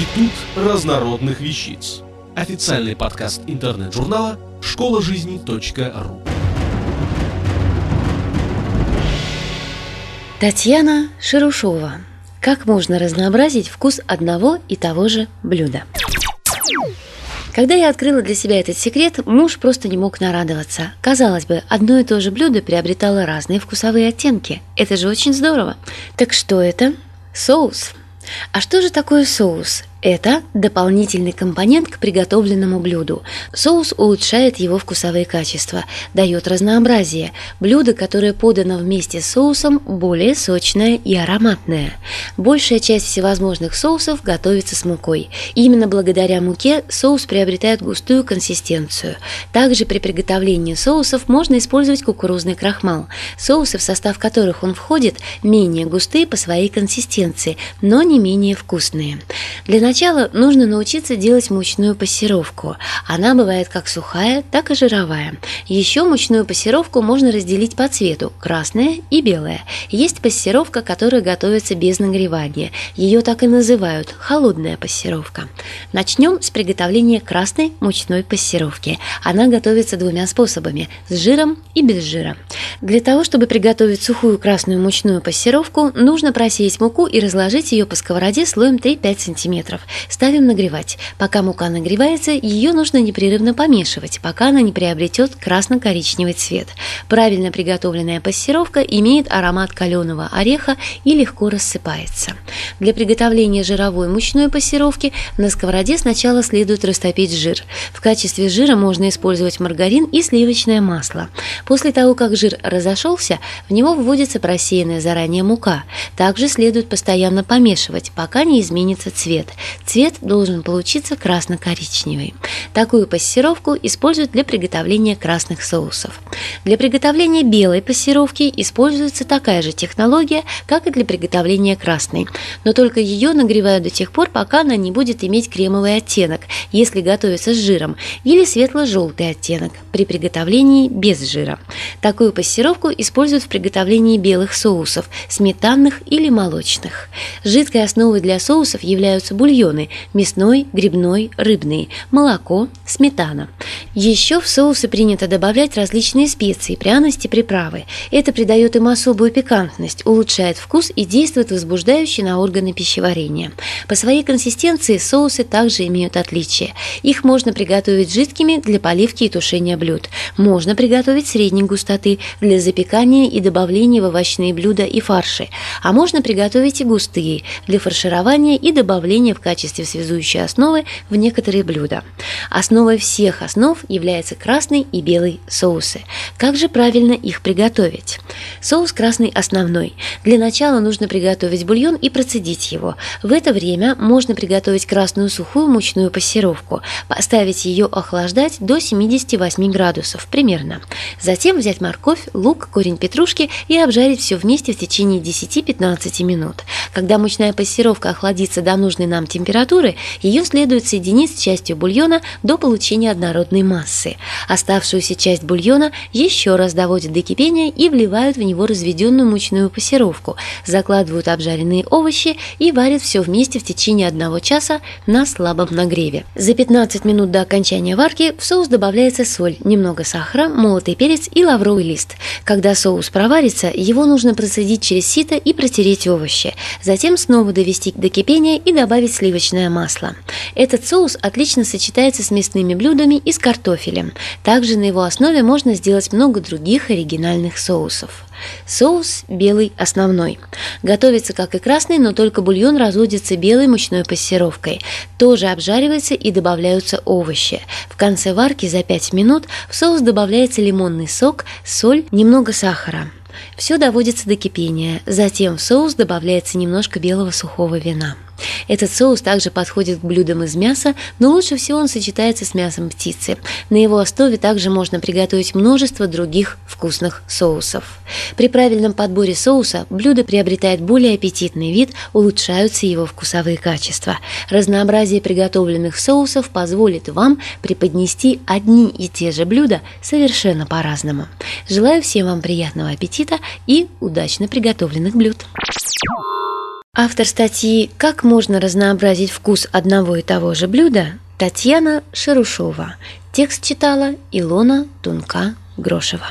Институт разнородных вещиц. Официальный подкаст интернет-журнала школа жизни.ру. Татьяна Шерушова. Как можно разнообразить вкус одного и того же блюда? Когда я открыла для себя этот секрет, муж просто не мог нарадоваться. Казалось бы, одно и то же блюдо приобретало разные вкусовые оттенки. Это же очень здорово. Так что это? Соус. А что же такое соус? Это дополнительный компонент к приготовленному блюду. Соус улучшает его вкусовые качества, дает разнообразие. Блюдо, которое подано вместе с соусом, более сочное и ароматное. Большая часть всевозможных соусов готовится с мукой. Именно благодаря муке соус приобретает густую консистенцию. Также при приготовлении соусов можно использовать кукурузный крахмал. Соусы, в состав которых он входит, менее густые по своей консистенции, но не менее вкусные. Для начала нужно научиться делать мучную пассировку. Она бывает как сухая, так и жировая. Еще мучную пассировку можно разделить по цвету – красная и белая. Есть пассировка, которая готовится без нагревания. Ее так и называют – холодная пассировка. Начнем с приготовления красной мучной пассировки. Она готовится двумя способами – с жиром и без жира. Для того, чтобы приготовить сухую красную мучную пассировку, нужно просеять муку и разложить ее по сковороде слоем 3-5 см. Ставим нагревать. Пока мука нагревается, ее нужно непрерывно помешивать, пока она не приобретет красно-коричневый цвет. Правильно приготовленная пассировка имеет аромат каленого ореха и легко рассыпается. Для приготовления жировой мучной пассировки на сковороде сначала следует растопить жир. В качестве жира можно использовать маргарин и сливочное масло. После того, как жир разошелся, в него вводится просеянная заранее мука. Также следует постоянно помешивать, пока не изменится цвет. Цвет должен получиться красно-коричневый. Такую пассировку используют для приготовления красных соусов. Для приготовления белой пассировки используется такая же технология, как и для приготовления красной, но только ее нагревают до тех пор, пока она не будет иметь кремовый оттенок, если готовится с жиром, или светло-желтый оттенок при приготовлении без жира. Такую пассировку используют в приготовлении белых соусов, сметанных или молочных. Жидкой основой для соусов являются бульоны, мясной, грибной, рыбный, молоко, сметана. Еще в соусы принято добавлять различные специи, пряности, приправы. Это придает им особую пикантность, улучшает вкус и действует возбуждающе на органы пищеварения. По своей консистенции соусы также имеют отличия. Их можно приготовить жидкими для поливки и тушения блюд. Можно приготовить средней густоты для запекания и добавления в овощные блюда и фарши. А можно приготовить и густые для фарширования и добавления в качестве связующей основы в некоторые блюда. Основой всех основ является красный и белый соусы. Как же правильно их приготовить? Соус красный основной. Для начала нужно приготовить бульон и процедить его. В это время можно приготовить красную сухую мучную пассировку, поставить ее охлаждать до 78 градусов примерно. Затем взять морковь, лук, корень петрушки и обжарить все вместе в течение 10-15 минут. Когда мучная пассировка охладится до нужной нам температуры, ее следует соединить с частью бульона до получения однородной массы. Оставшуюся часть бульона еще раз доводят до кипения и вливают в него разведенную мучную пассировку, закладывают обжаренные овощи и варят все вместе в течение одного часа на слабом нагреве. За 15 минут до окончания варки в соус добавляется соль, немного сахара, молотый перец и лавровый лист. Когда соус проварится, его нужно процедить через сито и протереть овощи. Затем снова довести до кипения и добавить сливочное масло. Этот соус отлично сочетается с мясными блюдами и с картофелем. Также на его основе можно сделать много других оригинальных соусов. Соус белый основной. Готовится как и красный, но только бульон разводится белой мучной пассировкой. Тоже обжаривается и добавляются овощи. В конце варки за 5 минут в соус добавляется лимонный сок, соль, немного сахара. Все доводится до кипения. Затем в соус добавляется немножко белого сухого вина. Этот соус также подходит к блюдам из мяса, но лучше всего он сочетается с мясом птицы. На его основе также можно приготовить множество других вкусных соусов. При правильном подборе соуса блюдо приобретает более аппетитный вид, улучшаются его вкусовые качества. Разнообразие приготовленных соусов позволит вам преподнести одни и те же блюда совершенно по-разному. Желаю всем вам приятного аппетита и удачно приготовленных блюд. Автор статьи «Как можно разнообразить вкус одного и того же блюда» Татьяна Шерушова. Текст читала Илона Тунка-Грошева.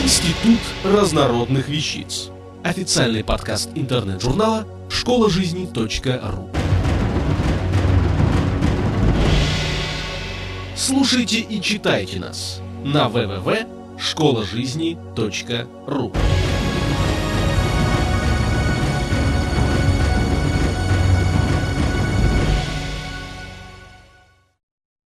Институт разнородных вещиц. Официальный подкаст интернет-журнала школа жизни.ру. Слушайте и читайте нас на www.школажизни.ру.